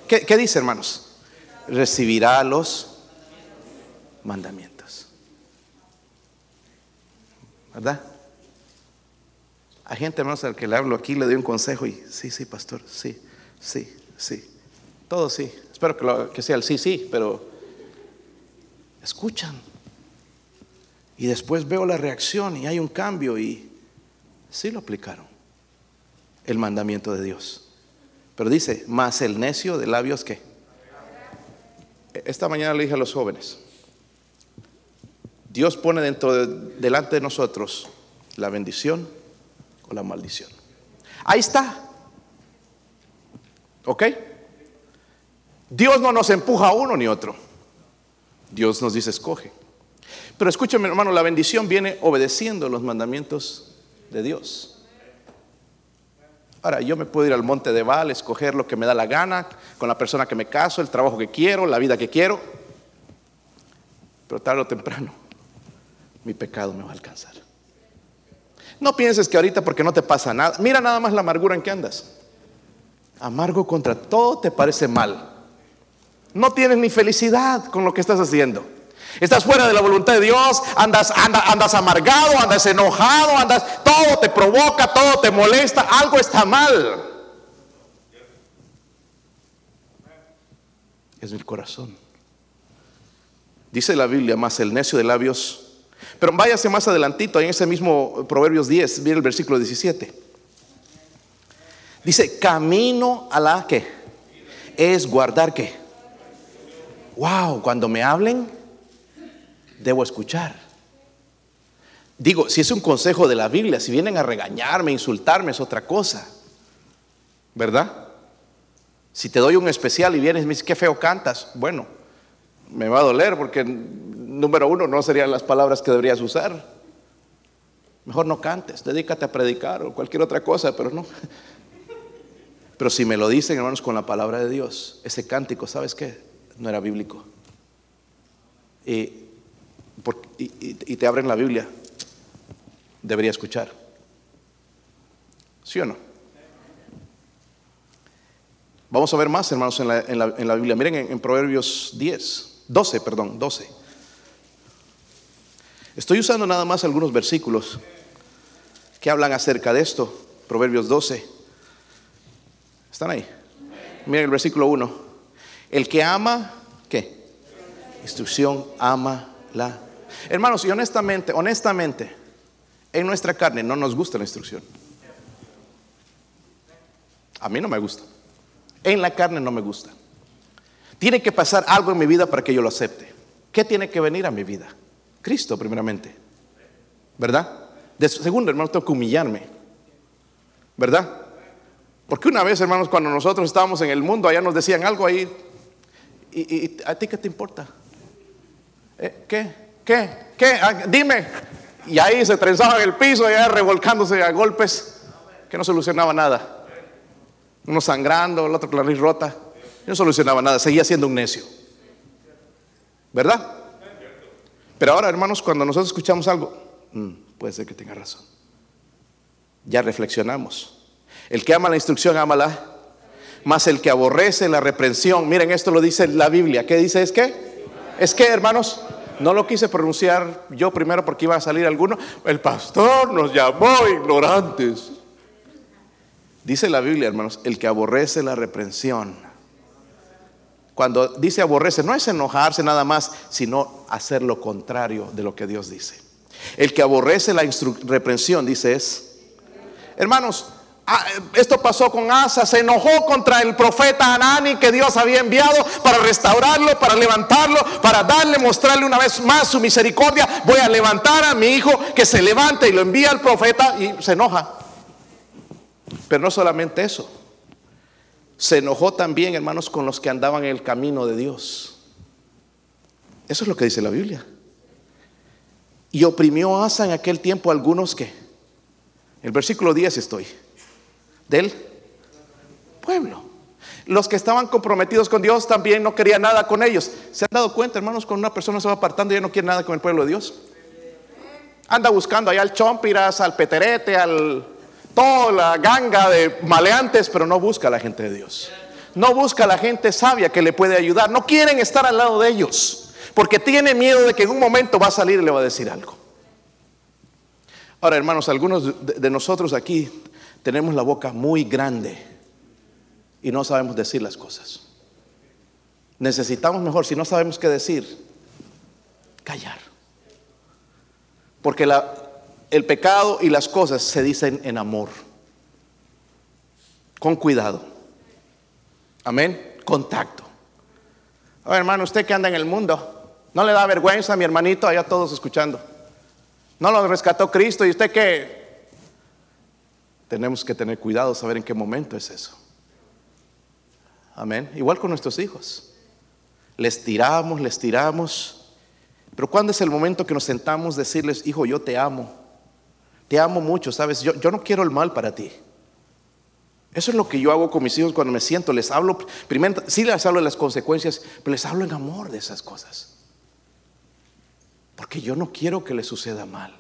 ¿Qué, qué dice, hermanos? Recibirá los mandamientos. ¿Verdad? Hay gente, hermanos, al que le hablo aquí, le doy un consejo y sí, sí, pastor, sí, sí, sí. Todo sí. Espero que, que sea el sí, sí, pero escuchan. Y después veo la reacción y hay un cambio y sí lo aplicaron. El mandamiento de Dios. Pero dice, más el necio de labios que. Esta mañana le dije a los jóvenes, Dios pone dentro de, delante de nosotros la bendición o la maldición. Ahí está. ¿Ok? Dios no nos empuja a uno ni otro. Dios nos dice, escoge. Pero escúchame, hermano, la bendición viene obedeciendo los mandamientos de Dios. Ahora, yo me puedo ir al monte de Val, escoger lo que me da la gana, con la persona que me caso, el trabajo que quiero, la vida que quiero. Pero tarde o temprano, mi pecado me va a alcanzar. No pienses que ahorita porque no te pasa nada. Mira nada más la amargura en que andas. Amargo contra todo te parece mal. No tienes ni felicidad con lo que estás haciendo. Estás fuera de la voluntad de Dios, andas, andas, andas amargado, andas enojado, andas, todo te provoca, todo te molesta, algo está mal. Es mi corazón. Dice la Biblia, más el necio de labios. Pero váyase más adelantito, en ese mismo Proverbios 10, viene el versículo 17. Dice, camino a la que es guardar que. Wow, cuando me hablen, debo escuchar. Digo, si es un consejo de la Biblia, si vienen a regañarme, insultarme, es otra cosa. ¿Verdad? Si te doy un especial y vienes y me dices, qué feo cantas, bueno, me va a doler porque, número uno, no serían las palabras que deberías usar. Mejor no cantes, dedícate a predicar o cualquier otra cosa, pero no. Pero si me lo dicen, hermanos, con la palabra de Dios, ese cántico, ¿sabes qué? No era bíblico. Y y, te abren la Biblia, debería escuchar. ¿Sí o no? Vamos a ver más, hermanos, en la, Biblia. Miren en, en, Proverbios 10, 12, perdón, 12. Estoy usando nada más algunos versículos que hablan acerca de esto. Proverbios 12. ¿Están ahí? Miren el versículo 1. El que ama, ¿qué? Instrucción, ama la Hermanos, y honestamente, honestamente, en nuestra carne no nos gusta la instrucción. A mí no me gusta. En la carne no me gusta. Tiene que pasar algo en mi vida para que yo lo acepte. ¿Qué tiene que venir a mi vida? Cristo, primeramente. ¿Verdad? Segundo, hermanos, tengo que humillarme. ¿Verdad? Porque una vez, hermanos, cuando nosotros estábamos en el mundo, allá nos decían algo ahí. ¿Y, a ti qué te importa? ¿Eh? ¿Qué? ¿Qué? ¿Qué? Ah, dime. Y ahí se trenzaba en el piso, y revolcándose a golpes, que no solucionaba nada. Uno sangrando, el otro con la nariz rota. No solucionaba nada, seguía siendo un necio. ¿Verdad? Pero ahora, hermanos, cuando nosotros escuchamos algo, mm, puede ser que tenga razón. Ya reflexionamos. El que ama la instrucción, ámala. Más el que aborrece la reprensión. Miren, esto lo dice la Biblia. ¿Qué dice? ¿Es que? ¿Es que, hermanos? No lo quise pronunciar yo primero porque iba a salir alguno. El pastor nos llamó ignorantes. Dice la Biblia, hermanos, el que aborrece la reprensión. Cuando dice aborrece, no es enojarse nada más, sino hacer lo contrario de lo que Dios dice. El que aborrece la reprensión, dice es, hermanos, Ah, esto pasó con Asa, se enojó contra el profeta Anani que Dios había enviado para restaurarlo, para levantarlo, para darle, mostrarle una vez más su misericordia. Voy a levantar a mi hijo que se levanta y lo envía al profeta y se enoja. Pero no solamente eso, se enojó también, hermanos, con los que andaban en el camino de Dios. Eso es lo que dice la Biblia. Y oprimió a Asa en aquel tiempo algunos que, el versículo 10 estoy del pueblo. Los que estaban comprometidos con Dios también no querían nada con ellos. ¿Se han dado cuenta, hermanos, cuando una persona se va apartando y ya no quiere nada con el pueblo de Dios? anda buscando allá al chompiras, al peterete, al toda la ganga de maleantes, pero no busca a la gente de Dios. No busca a la gente sabia que le puede ayudar. No quieren estar al lado de ellos, porque tiene miedo de que en un momento va a salir y le va a decir algo. Ahora, hermanos, algunos de nosotros aquí tenemos la boca muy grande y no sabemos decir las cosas. Necesitamos mejor, si no sabemos qué decir, callar. Porque el pecado y las cosas se dicen en amor, con cuidado. Amén. Contacto. A hermano, usted que anda en el mundo, ¿no le da vergüenza a mi hermanito allá todos escuchando? ¿No lo rescató Cristo? ¿Y usted qué? Tenemos que tener cuidado, saber en qué momento es eso. Amén. Igual con nuestros hijos. Les tiramos, les tiramos. Pero ¿cuándo es el momento que nos sentamos decirles, hijo, yo te amo? Te amo mucho, ¿sabes? Yo, yo no quiero el mal para ti. Eso es lo que yo hago con mis hijos cuando me siento. Les hablo, primero, sí les hablo de las consecuencias, pero les hablo en amor de esas cosas. Porque yo no quiero que le suceda mal.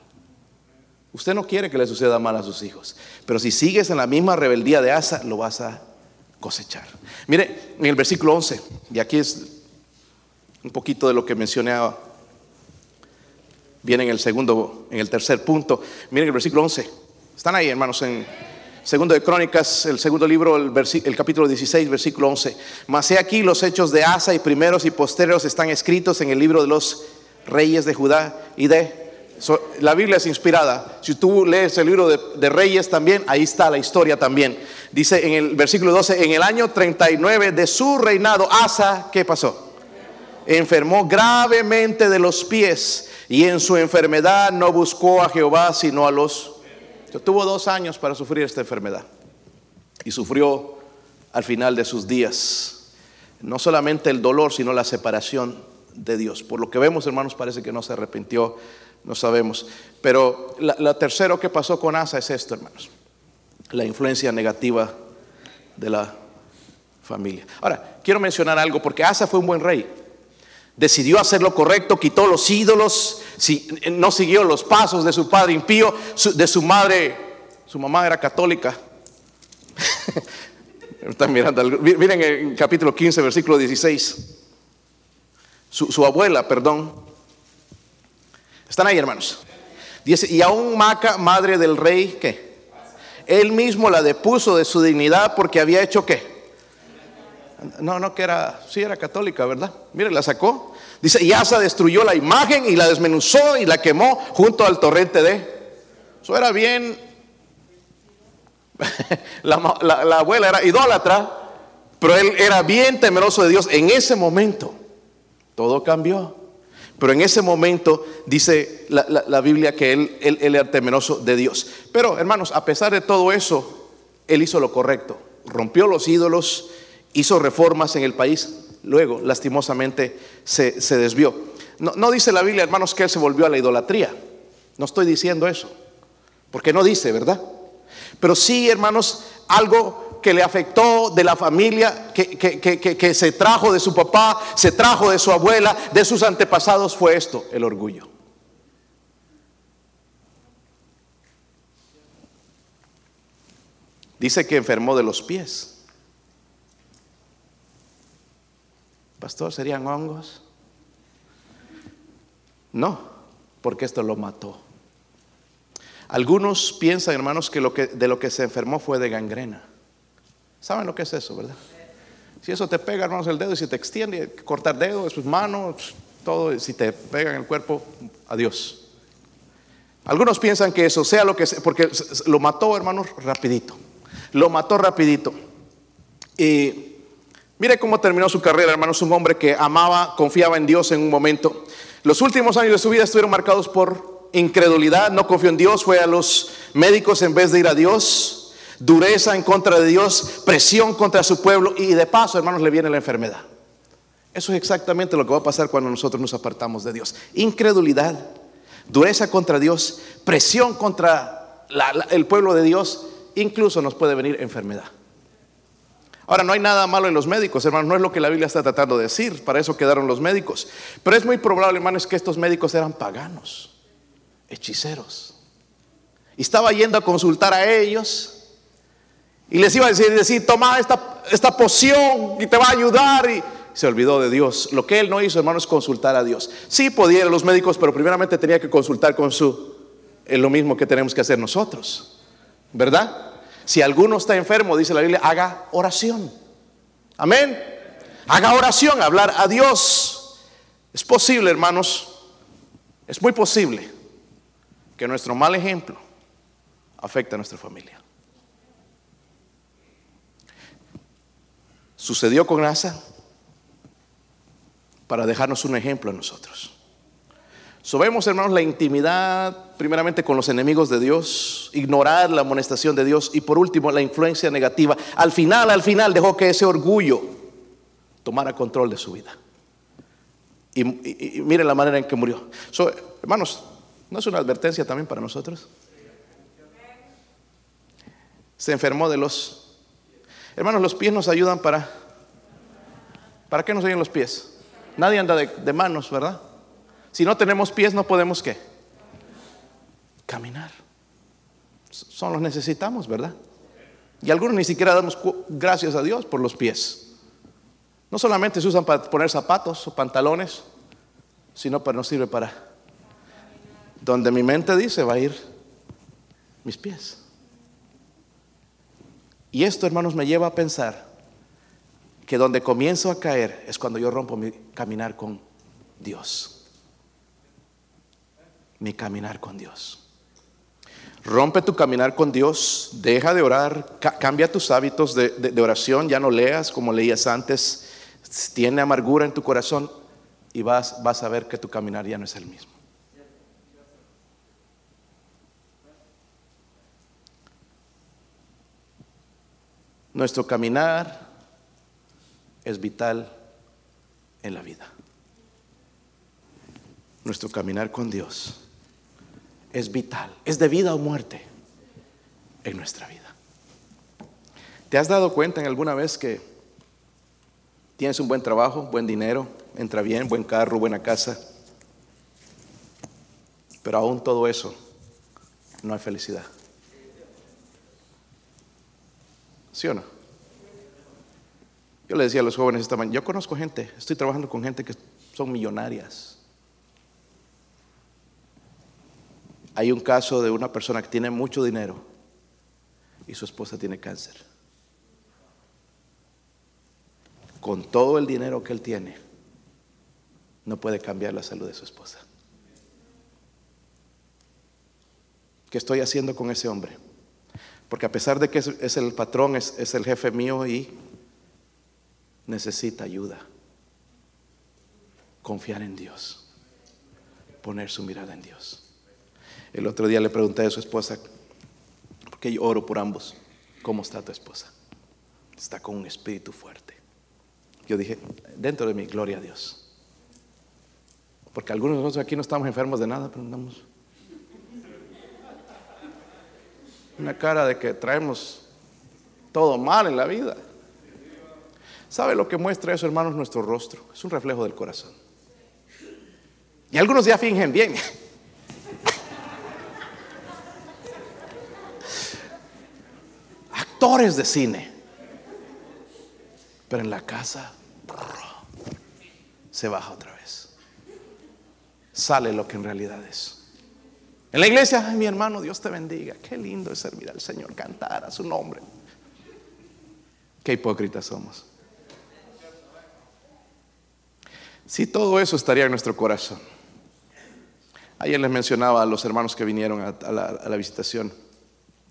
Usted no quiere que le suceda mal a sus hijos. Pero si sigues en la misma rebeldía de Asa, lo vas a cosechar. Mire, en el versículo 11, y aquí es un poquito de lo que mencioné, viene en el segundo, en el tercer punto. Miren el versículo 11. Están ahí, hermanos, en Segundo de Crónicas, el segundo libro, el, capítulo 16, versículo 11. Mas he aquí los hechos de Asa y primeros y posteros están escritos en el libro de los reyes de Judá y de... la Biblia es inspirada. Si tú lees el libro de, de, reyes también, ahí está la historia también. Dice en el versículo 12, en el año 39 de su reinado, Asa, ¿qué pasó? Enfermó gravemente de los pies y en su enfermedad no buscó a Jehová sino a los tuvo dos años para sufrir esta enfermedad y sufrió al final de sus días no solamente el dolor, sino la separación de Dios. Por lo que vemos, hermanos, parece que no se arrepintió, no sabemos. Pero la, tercero que pasó con Asa es esto, hermanos, la influencia negativa de la familia. Ahora, quiero mencionar algo, porque Asa fue un buen rey. Decidió hacer lo correcto, quitó los ídolos, no siguió los pasos de su padre impío, de su madre, su mamá era católica. Están mirando, miren en capítulo 15, versículo 16. Su, abuela, perdón. Están ahí, hermanos. Y aún Maca, madre del rey, ¿qué? Él mismo la depuso de su dignidad porque había hecho qué? No, no, que era, sí era católica, ¿verdad? Mire, la sacó. Dice, y Asa destruyó la imagen y la desmenuzó y la quemó junto al torrente de... Eso era bien... la, la abuela era idólatra, pero él era bien temeroso de Dios. En ese momento, todo cambió. Pero en ese momento dice la, Biblia que él, él, era temeroso de Dios. Pero hermanos, a pesar de todo eso, él hizo lo correcto. Rompió los ídolos, hizo reformas en el país, luego lastimosamente se, desvió. No, dice la Biblia, hermanos, que él se volvió a la idolatría. No estoy diciendo eso, porque no dice, ¿verdad? Pero sí, hermanos, algo que le afectó de la familia, que, que se trajo de su papá, se trajo de su abuela, de sus antepasados, fue esto, el orgullo. Dice que enfermó de los pies. Pastor, ¿serían hongos? No, porque esto lo mató. Algunos piensan, hermanos, que, de lo que se enfermó fue de gangrena. ¿Saben lo que es eso, verdad? Si eso te pega, hermanos, el dedo y si te extiende, cortar dedo, sus manos, todo, si te pega en el cuerpo, adiós. Algunos piensan que eso sea lo que sea, porque lo mató, hermanos, rapidito. Lo mató rapidito. Y Mire cómo terminó su carrera, hermanos, un hombre que amaba, confiaba en Dios en un momento. Los últimos años de su vida estuvieron marcados por incredulidad, no confió en Dios, fue a los médicos en vez de ir a Dios, dureza en contra de Dios, presión contra su pueblo y de paso, hermanos, le viene la enfermedad. Eso es exactamente lo que va a pasar cuando nosotros nos apartamos de Dios. Incredulidad, dureza contra Dios, presión contra el pueblo de Dios, incluso nos puede venir enfermedad. Ahora, no hay nada malo en los médicos, hermanos, no es lo que la Biblia está tratando de decir, para eso quedaron los médicos. Pero es muy probable, hermanos, que estos médicos eran paganos. hechiceros. Y estaba yendo a consultar a ellos y les iba a decir, decir toma esta, esta poción y te va a ayudar. Y se olvidó de Dios. Lo que él no hizo, hermano, es consultar a Dios. Sí podía ir a los médicos, pero primeramente tenía que consultar con su... Es lo mismo que tenemos que hacer nosotros. ¿Verdad? Si alguno está enfermo, dice la Biblia, haga oración. Amén. Haga oración, hablar a Dios. Es posible, hermanos, es muy posible que nuestro mal ejemplo afecte a nuestra familia. Sucedió con Asa para dejarnos un ejemplo a nosotros. Sobemos, hermanos, la intimidad, primeramente con los enemigos de Dios, ignorar la amonestación de Dios y por último la influencia negativa. Al final, al final dejó que ese orgullo tomara control de su vida. Y, miren la manera en que murió. hermanos, ¿no es una advertencia también para nosotros? Se enfermó de los... Hermanos, los pies nos ayudan para... ¿Para qué nos ayudan los pies? Nadie anda de manos, ¿verdad? Si no tenemos pies, no podemos qué? Caminar. Son los necesitamos, ¿verdad? Y algunos ni siquiera damos gracias a Dios por los pies. No solamente se usan para poner zapatos o pantalones, sino para nos sirve para donde mi mente dice va a ir mis pies. Y esto, hermanos, me lleva a pensar que donde comienzo a caer es cuando yo rompo mi caminar con Dios mi caminar con Dios. Rompe tu caminar con Dios, deja de orar, cambia tus hábitos de, oración, ya no leas como leías antes, tiene amargura en tu corazón y vas, vas a ver que tu caminar ya no es el mismo. Nuestro caminar es vital en la vida. Nuestro caminar con Dios es vital, es de vida o muerte en nuestra vida. ¿Te has dado cuenta en alguna vez que tienes un buen trabajo, buen dinero, entra bien, buen carro, buena casa, pero aún todo eso no hay felicidad? ¿Sí o no? Yo le decía a los jóvenes esta mañana, yo conozco gente, estoy trabajando con gente que son millonarias Hay un caso de una persona que tiene mucho dinero y su esposa tiene cáncer. Con todo el dinero que él tiene, no puede cambiar la salud de su esposa. ¿Qué estoy haciendo con ese hombre? Porque a pesar de que es, el patrón, es, el jefe mío y necesita ayuda. Confiar en Dios. Poner su mirada en Dios. El otro día le pregunté a su esposa, porque yo oro por ambos, ¿cómo está tu esposa? Está con un espíritu fuerte. Yo dije, dentro de mi gloria a Dios. Porque algunos de nosotros aquí no estamos enfermos de nada, pero una cara de que traemos todo mal en la vida. ¿Sabe lo que muestra eso, hermanos? Nuestro rostro. Es un reflejo del corazón. Y algunos ya fingen bien. De cine. Pero en la casa se baja otra vez. Sale lo que en realidad es. En la iglesia, ay, mi hermano, Dios te bendiga. Qué lindo es servir al Señor, cantar a su nombre. Qué hipócritas somos. Si todo eso estaría en nuestro corazón. Ayer les mencionaba a los hermanos que vinieron a, la, a la visitación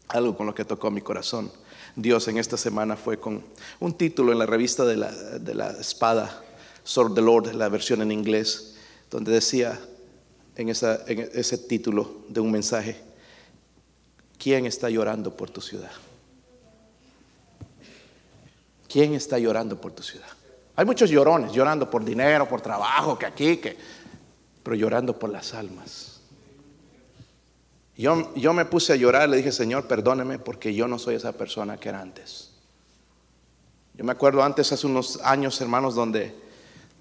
algo con lo que tocó mi corazón. Dios en esta semana fue con un título en la revista de la, espada, Sword the Lord, la versión en inglés, donde decía en, en ese título de un mensaje, ¿quién está llorando por tu ciudad? ¿Quién está llorando por tu ciudad? Hay muchos llorones, llorando por dinero, por trabajo, que aquí, que, pero llorando por las almas. Yo, me puse a llorar, le dije, Señor, perdóneme porque yo no soy esa persona que era antes. Yo me acuerdo antes, hace unos años, hermanos, donde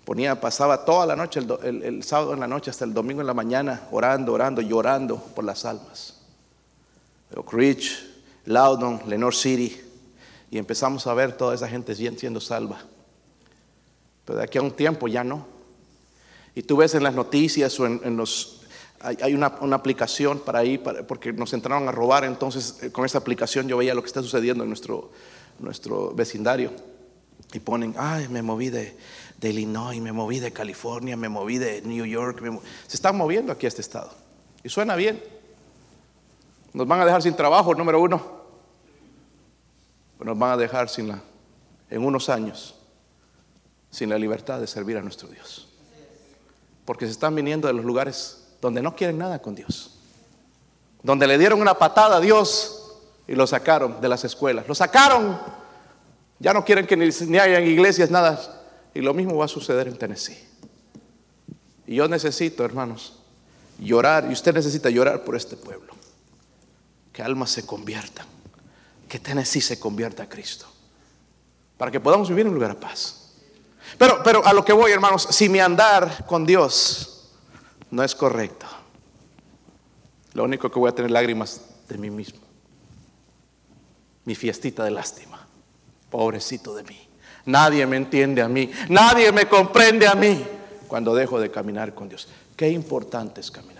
ponía, pasaba toda la noche, el, sábado en la noche hasta el domingo en la mañana, orando, orando, llorando por las almas. Oak Ridge, Loudon, Lenore City, y empezamos a ver toda esa gente siendo salva. Pero de aquí a un tiempo ya no. Y tú ves en las noticias o en, los... Hay, una, aplicación para ahí, porque nos entraron a robar, entonces eh, con esa aplicación yo veía lo que está sucediendo en nuestro, nuestro vecindario. Y ponen, ay, me moví de, Illinois, me moví de California, me moví de New York. Se están moviendo aquí a este estado. Y suena bien. Nos van a dejar sin trabajo, número uno. Pero nos van a dejar sin la, en unos años sin la libertad de servir a nuestro Dios porque se están viniendo de los lugares donde no quieren nada con Dios. Donde le dieron una patada a Dios y lo sacaron de las escuelas. Lo sacaron. Ya no quieren que ni, ni haya iglesias, nada. Y lo mismo va a suceder en Tennessee. Y yo necesito, hermanos, llorar, y usted necesita llorar por este pueblo. Que almas se conviertan. Que Tennessee se convierta a Cristo. Para que podamos vivir en un lugar de paz. Pero, pero a lo que voy, hermanos, si mi andar con Dios no es correcto, lo único que voy a tener lágrimas de mí mismo. Mi fiestita de lástima. Pobrecito de mí. Nadie me entiende a mí. Nadie me comprende a mí cuando dejo de caminar con Dios. Qué importante es caminar